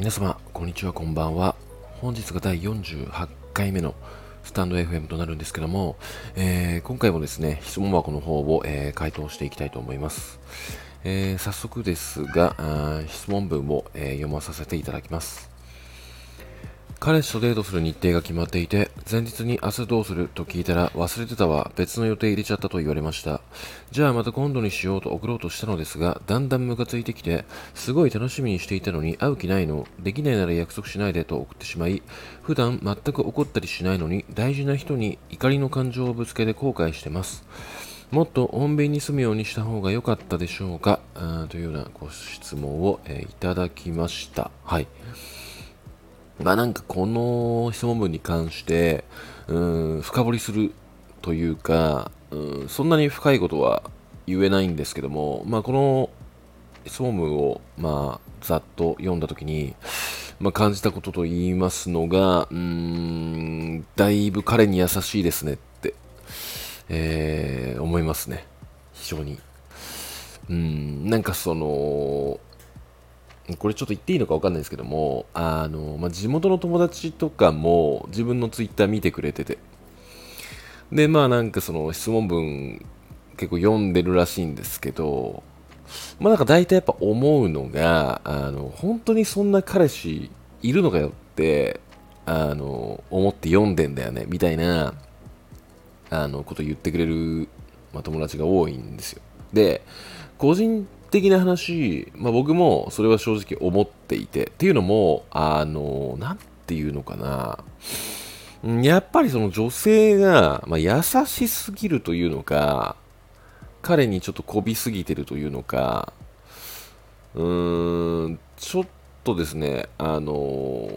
皆様、こんにちは、こんばんは。本日が第48回目のスタンド FM となるんですけども、えー、今回もですね、質問箱の方を、えー、回答していきたいと思います。えー、早速ですが、質問文を、え読まさせていただきます。彼氏とデートする日程が決まっていて、前日に明日どうすると聞いたら忘れてたわ、別の予定入れちゃったと言われました。じゃあまた今度にしようと送ろうとしたのですが、だんだんムカついてきて、すごい楽しみにしていたのに会う気ないの、できないなら約束しないでと送ってしまい、普段全く怒ったりしないのに大事な人に怒りの感情をぶつけて後悔してます。もっと穏便に住むようにした方が良かったでしょうか？というようなご質問を、えー、いただきました。はい。まなんかこの質問文に関して、うん、深掘りするというか、うん、そんなに深いことは言えないんですけども、まあこの質問文を、まあ、ざっと読んだときに、まあ、感じたことと言いますのが、うん、だいぶ彼に優しいですねって、えー、思いますね。非常に。うん、なんかその、これちょっと言っていいのか分かんないですけども、あの、まあ、地元の友達とかも自分のツイッター見てくれてて、で、まあなんかその質問文結構読んでるらしいんですけど、まあなんか大体やっぱ思うのが、あの、本当にそんな彼氏いるのかよって、あの、思って読んでんだよね、みたいな、あの、こと言ってくれる、まあ、友達が多いんですよ。で、個人的な話、まあ、僕もそれは正直思っていて、っていうのも、あの、なんていうのかな、やっぱりその女性が、まあ、優しすぎるというのか、彼にちょっとこびすぎてるというのか、うーん、ちょっとですね、あの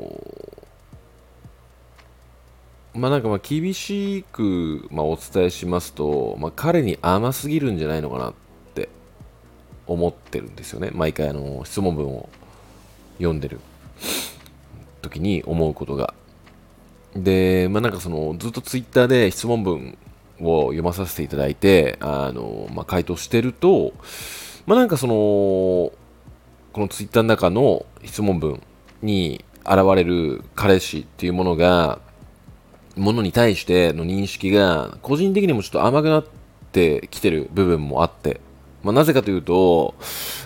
まあなんかまあ厳しく、まあ、お伝えしますと、まあ、彼に甘すぎるんじゃないのかな思ってるんですよね。毎回あの質問文を読んでる。時に思うことが。でまあなんかそのずっとツイッターで質問文を読まさせていただいてあの、まあ、回答してるとまあなんかそのこのツイッターの中の質問文に現れる彼氏っていうものがものに対しての認識が個人的にもちょっと甘くなってきてる部分もあって。まあ、なぜかというと、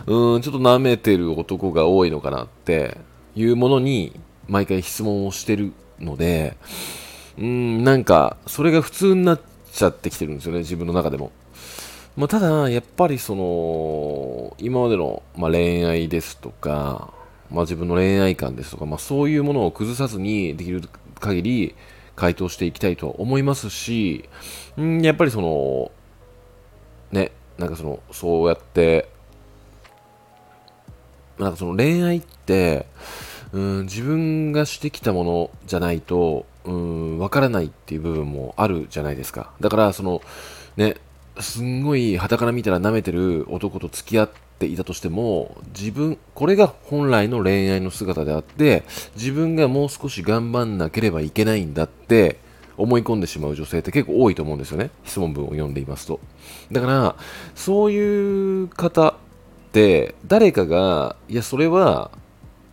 うん、ちょっと舐めてる男が多いのかなっていうものに毎回質問をしてるので、うん、なんか、それが普通になっちゃってきてるんですよね、自分の中でも。まあ、ただ、やっぱりその、今までの、まあ、恋愛ですとか、まあ、自分の恋愛観ですとか、まあ、そういうものを崩さずにできる限り回答していきたいと思いますし、んやっぱりその、なんかその、そうやって、なんかその恋愛って、うん、自分がしてきたものじゃないと、うん、わからないっていう部分もあるじゃないですか。だから、その、ね、すんごい旗から見たら舐めてる男と付き合っていたとしても、自分、これが本来の恋愛の姿であって、自分がもう少し頑張んなければいけないんだって、思い込んでしまう女性って結構多いと思うんですよね。質問文を読んでいますと。だから、そういう方って、誰かが、いや、それは、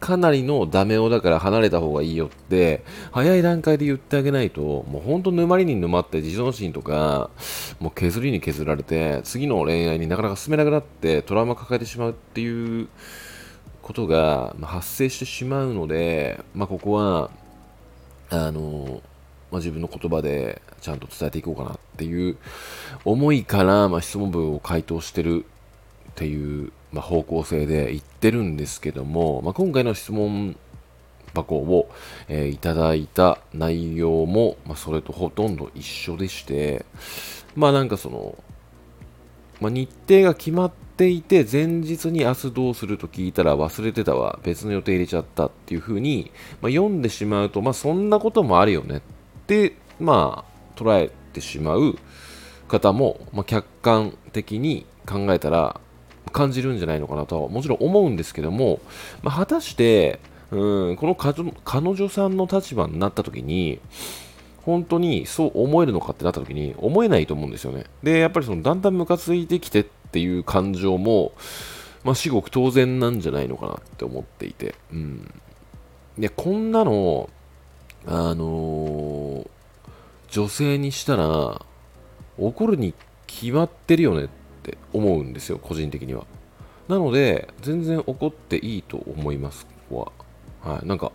かなりのダメ男だから離れた方がいいよって、早い段階で言ってあげないと、もう本当沼りに沼って自尊心とか、もう削りに削られて、次の恋愛になかなか進めなくなって、トラウマ抱えてしまうっていうことが発生してしまうので、まあ、ここは、あの、まあ、自分の言葉でちゃんと伝えていこうかなっていう思いから、まあ、質問文を回答してるっていう、まあ、方向性で言ってるんですけども、まあ、今回の質問箱を、えー、いただいた内容も、まあ、それとほとんど一緒でして、まあなんかその、まあ、日程が決まっていて、前日に明日どうすると聞いたら忘れてたわ、別の予定入れちゃったっていう風に、まあ、読んでしまうと、まあそんなこともあるよねっ、でまあ、捉えてしまう方も、まあ、客観的に考えたら感じるんじゃないのかなとはもちろん思うんですけども、まあ、果たしてうんこの彼女さんの立場になった時に本当にそう思えるのかってなった時に思えないと思うんですよね。でやっぱりそのだんだんムカついてきてっていう感情もまあ至極当然なんじゃないのかなって思っていて。うん。で、こんなの、あのー、女性にしたら、怒るに決まってるよねって思うんですよ、個人的には。なので、全然怒っていいと思います、ここは。はい、なんか、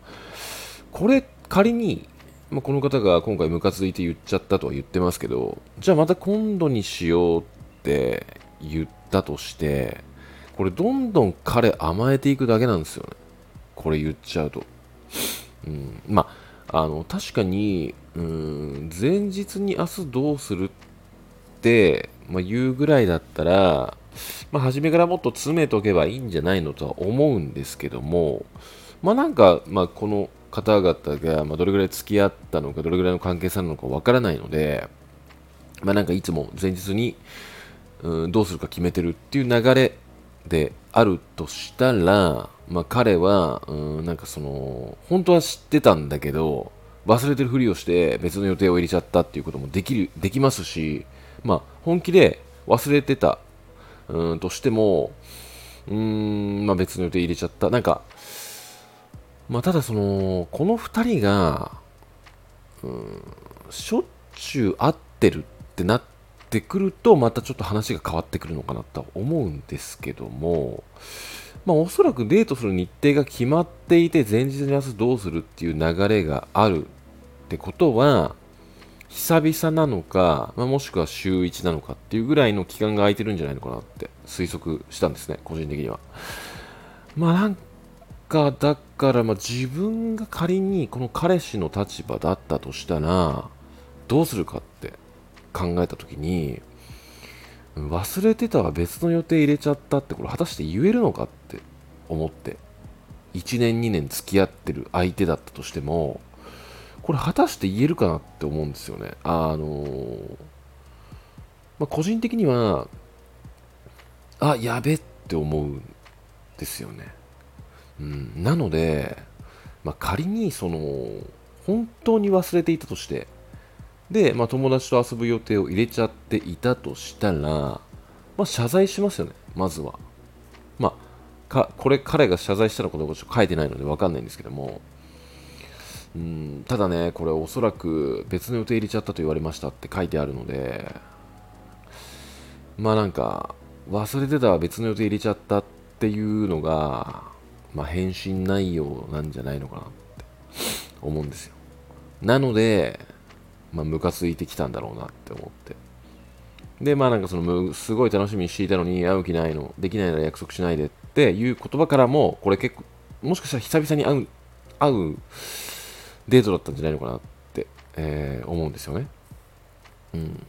これ、仮に、まあ、この方が今回ムカついて言っちゃったとは言ってますけど、じゃあまた今度にしようって言ったとして、これどんどん彼甘えていくだけなんですよね。これ言っちゃうと。うん、まあ、あの、確かに、うん、前日に明日どうするって、まあ、言うぐらいだったら、まあ、初めからもっと詰めとけばいいんじゃないのとは思うんですけども、まあなんか、まあこの方々が、まどれぐらい付き合ったのか、どれぐらいの関係性なのかわからないので、まあなんかいつも前日に、うん、どうするか決めてるっていう流れであるとしたら、まあ彼は、うん、なんかその、本当は知ってたんだけど、忘れてるふりをして別の予定を入れちゃったっていうこともできる、できますし、まあ本気で忘れてた、うん、としても、うん、まあ別の予定入れちゃった。なんか、まあ、ただその、この2人が、うん、しょっちゅう会ってるってなっててくると、またちょっと話が変わってくるのかなと思うんですけども、まあ、おそらくデートする日程が決まっていて、前日に明日どうするっていう流れがあるってことは、久々なのか、まあ、もしくは週1なのかっていうぐらいの期間が空いてるんじゃないのかなって推測したんですね、個人的には。まあなんか、だから、まあ、自分が仮にこの彼氏の立場だったとしたら、どうするかって考えたときに、忘れてたわ、別の予定入れちゃったって、これ果たして言えるのかって思って、1年2年付き合ってる相手だったとしても、これ果たして言えるかなって思うんですよね。あの、まあ、個人的には、あ、やべって思うんですよね。うん、なので、まあ、仮にその本当に忘れていたとしてで、まあ、友達と遊ぶ予定を入れちゃっていたとしたら、まあ、謝罪しますよね、まずは。まあ、かこれ彼が謝罪したのかどうかちょっと書いてないので分かんないんですけども、うん、ただね、これおそらく別の予定入れちゃったと言われましたって書いてあるので、まあなんか、忘れてた別の予定入れちゃったっていうのが、まあ、返信内容なんじゃないのかなって思うんですよ。なので、まあ、ムカついてきたんだろうなって思って。で、まあなんかその、すごい楽しみにしていたのに、会う気ないの、できないなら約束しないでっていう言葉からも、これ結構、もしかしたら久々に会う、会うデートだったんじゃないのかなって、えー、思うんですよね。うん。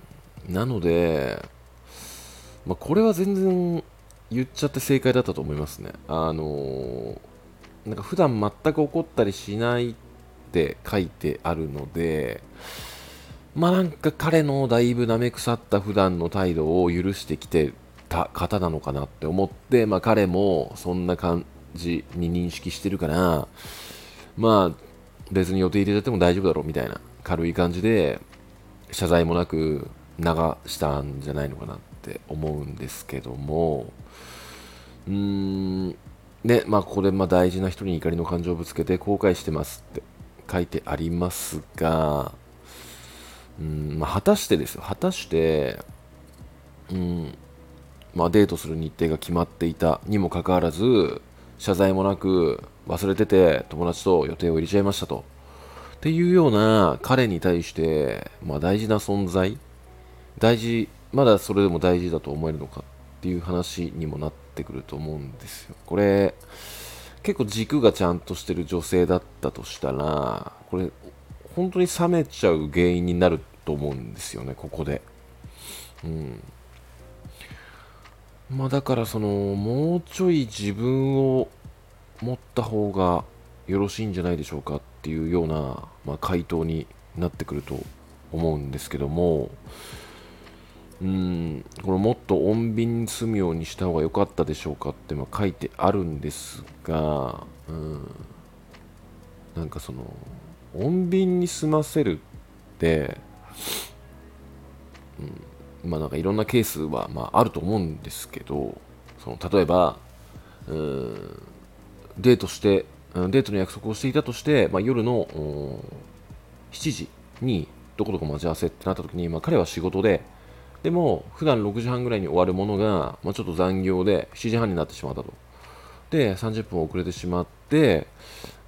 なので、まあこれは全然言っちゃって正解だったと思いますね。あのー、なんか普段全く怒ったりしないって書いてあるので、まあなんか彼のだいぶ舐め腐った普段の態度を許してきてた方なのかなって思って、まあ彼もそんな感じに認識してるから、まあ別に予定入れちゃっても大丈夫だろうみたいな軽い感じで謝罪もなく流したんじゃないのかなって思うんですけども、うーん、ね、まあ、ここでま大事な人に怒りの感情をぶつけて後悔してますって書いてありますが、うん、まあ、果たしてですよ、果たして、うん、まあ、デートする日程が決まっていたにもかかわらず、謝罪もなく忘れてて友達と予定を入れちゃいましたと。っていうような彼に対して、まあ、大事な存在、大事、まだそれでも大事だと思えるのかっていう話にもなってくると思うんですよ。これ、結構軸がちゃんとしてる女性だったとしたら、これ、本当に冷めちゃう原因になると思うんですよね、ここで。うん。まあだからその、もうちょい自分を持った方がよろしいんじゃないでしょうかっていうような、まあ、回答になってくると思うんですけども、うん、これもっと穏便に住むようにした方が良かったでしょうか？ってま書いてあるんですが、うん、なんかその、穏便に済ませるって、うん、まあなんかいろんなケースはまああると思うんですけど、その例えば、うん、デートしてデートの約束をしていたとして、まあ、夜の7時にどこどこ待ち合わせってなった時に、まあ、彼は仕事で、でも普段6時半ぐらいに終わるものが、まあ、ちょっと残業で7時半になってしまったと。で、30分遅れてしまって、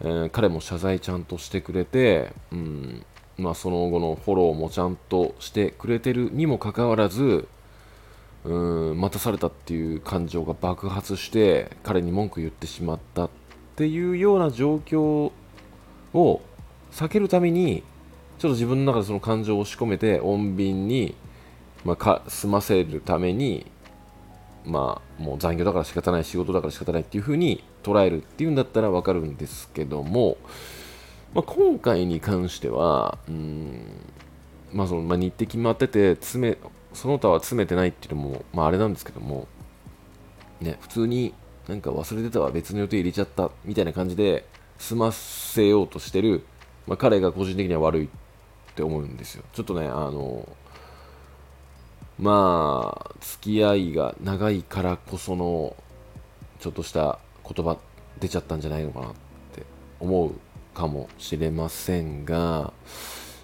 えー、彼も謝罪ちゃんとしてくれて、うんまあ、その後のフォローもちゃんとしてくれてるにもかかわらず、うん待たされたっていう感情が爆発して彼に文句言ってしまったっていうような状況を避けるためにちょっと自分の中でその感情を押し込めて穏便に、まあ、か済ませるためにまあもう残業だから仕方ない仕事だから仕方ないっていう風に捉えるっていうんだったらわかるんですけども、まあ、今回に関してはうんまあそのまあ、日程決まってて詰めその他は詰めてないっていうのも、まあ、あれなんですけども、ね、普通になんか忘れてたわ、別の予定入れちゃったみたいな感じで済ませようとしてる、まあ、彼が個人的には悪いって思うんですよ。ちょっとね、あの、まあ、付き合いが長いからこその、ちょっとした言葉出ちゃったんじゃないのかなって思うかもしれませんが、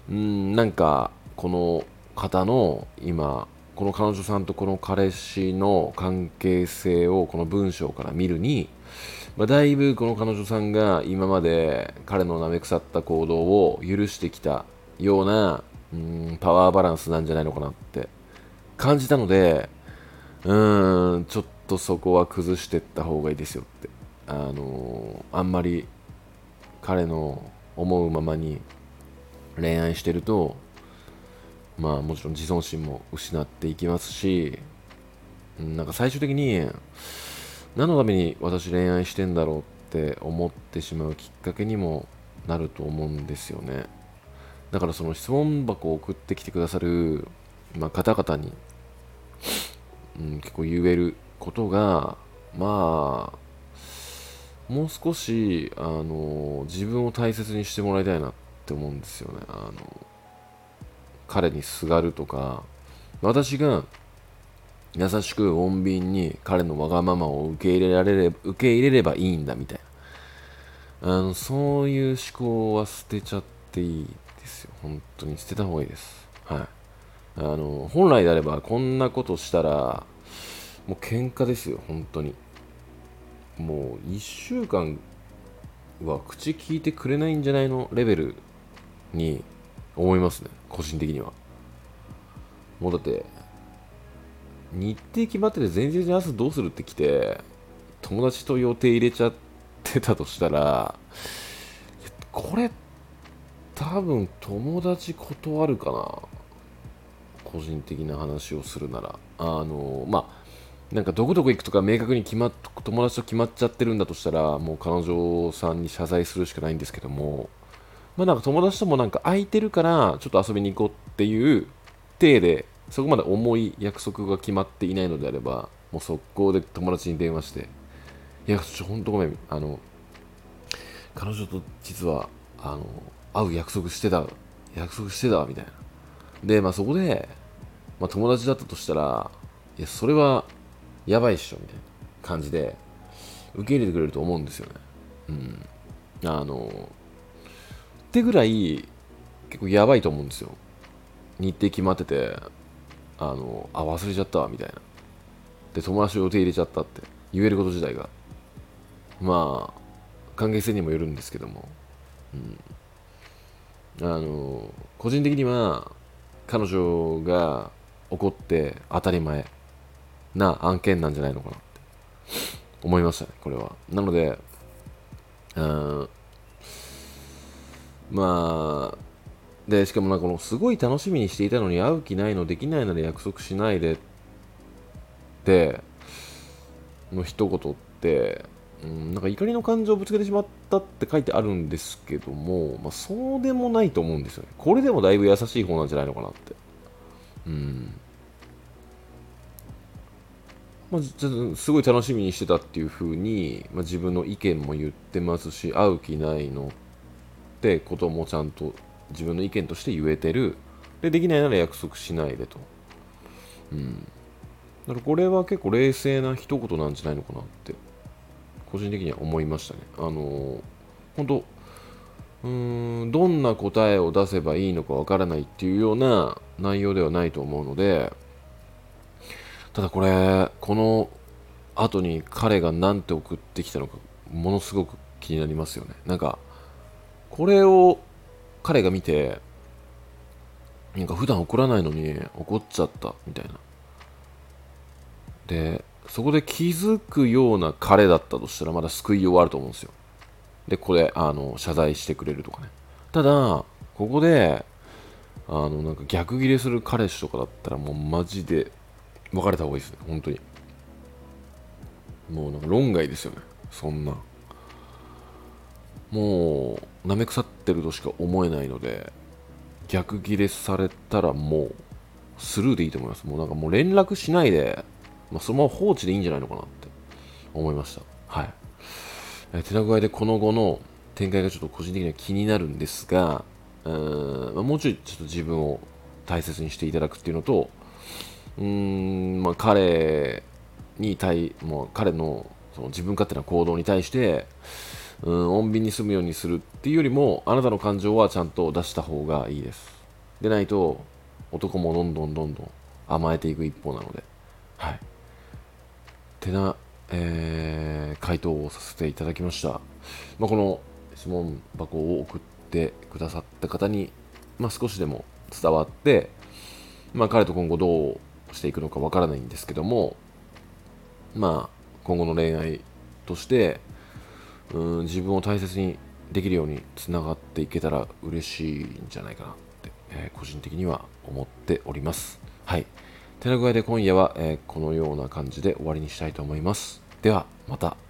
うん、なんか、この方の今この彼女さんとこの彼氏の関係性をこの文章から見るに、まあ、だいぶこの彼女さんが今まで彼の舐め腐った行動を許してきたようなうんパワーバランスなんじゃないのかなって感じたのでうーんちょっとそこは崩していった方がいいですよってあのー、あんまり彼の思うままに恋愛してるとまあもちろん自尊心も失っていきますし、なんか最終的に何のために私恋愛してんだろうって思ってしまうきっかけにもなると思うんですよね。だからその質問箱を送ってきてくださる、まあ、方々に、うん、結構言えることが、まあ、もう少し、あの、自分を大切にしてもらいたいなって思うんですよね。あの、彼にすがるとか。私が優しく穏便に彼のわがままを受け入れられれ受け入れればいいんだみたいな。あのそういう思考は捨てちゃっていいですよ。本当に捨てた方がいいです。はい。あの本来であればこんなことしたらもう喧嘩ですよ本当に。もう1週間は口聞いてくれないんじゃないのレベルに思いますね個人的には。もうだって日程決まってて前日に朝どうするって来て友達と予定入れちゃってたとしたらこれ多分友達断るかな。個人的な話をするなら。あのまあなんかどこどこ行くとか明確に決まっ友達と決まっちゃってるんだとしたらもう彼女さんに謝罪するしかないんですけどもまあなんか友達ともなんか空いてるからちょっと遊びに行こうっていう体でそこまで重い約束が決まっていないのであればもう速攻で友達に電話していやちょ本当ごめんあの彼女と実はあの会う約束してた約束してたみたいな。でまあそこで、まあ、友達だったとしたらいやそれはやばいっしょみたいな感じで受け入れてくれると思うんですよね。うん。あのってぐらい結構やばいと思うんですよ。日程決まっててあのあ忘れちゃったわみたいな。で友達を予定入れちゃったって言えること自体が。まあ関係性にもよるんですけども、うん、あの個人的には彼女が怒って当たり前。な案件なんじゃないのかなって思いましたねこれはなのでうんまあ、で、しかもなんかこのすごい楽しみにしていたのに会う気ないの、できないので約束しないでって、の一言って、うん、なんか怒りの感情をぶつけてしまったって書いてあるんですけども、まあ、そうでもないと思うんですよね。これでもだいぶ優しい方なんじゃないのかなって。うん。まあ、すごい楽しみにしてたっていう風に、まあ、自分の意見も言ってますし、会う気ないのってこともちゃんと自分の意見として言えてる。でできないなら約束しないでと。うん。だからこれは結構冷静な一言なんじゃないのかなって個人的には思いましたね。あの本当うーんどんな答えを出せばいいのかわからないっていうような内容ではないと思うのでただこれこの後に彼が何て送ってきたのかものすごく気になりますよね。なんかこれを彼が見てなんか普段怒らないのに怒っちゃったみたいな。でそこで気づくような彼だったとしたらまだ救いようあると思うんですよ。でここであの謝罪してくれるとかね。ただここであのなんか逆ギレする彼氏とかだったらもうマジで別れた方がいいですね本当に。もうなんか論外ですよねそんな。もう舐め腐ってるとしか思えないので逆ギレされたらもうスルーでいいと思います。もうなんかもう連絡しないで、まあ、そのまま放置でいいんじゃないのかなって思いました。はい。え手な具合でこの後の展開がちょっと個人的には気になるんですがうーん、まあ、もうちょいちょっと自分を大切にしていただくっていうのとうん、まあ、彼に対もう彼のその自分勝手な行動に対してうん穏便に済むようにするっていうよりもあなたの感情はちゃんと出した方がいいです。でないと男もどんどんどんどん甘えていく一方なので。はい。てな、えー回答をさせていただきました、まあ、この質問箱を送ってくださった方に、まあ、少しでも伝わって、まあ、彼と今後どうしていくのかわからないんですけどもまあ今後の恋愛としてうん自分を大切にできるようにつながっていけたら嬉しいんじゃないかなって、えー個人的には思っております。はい。てな具合で今夜は、えーこのような感じで終わりにしたいと思います。ではまた。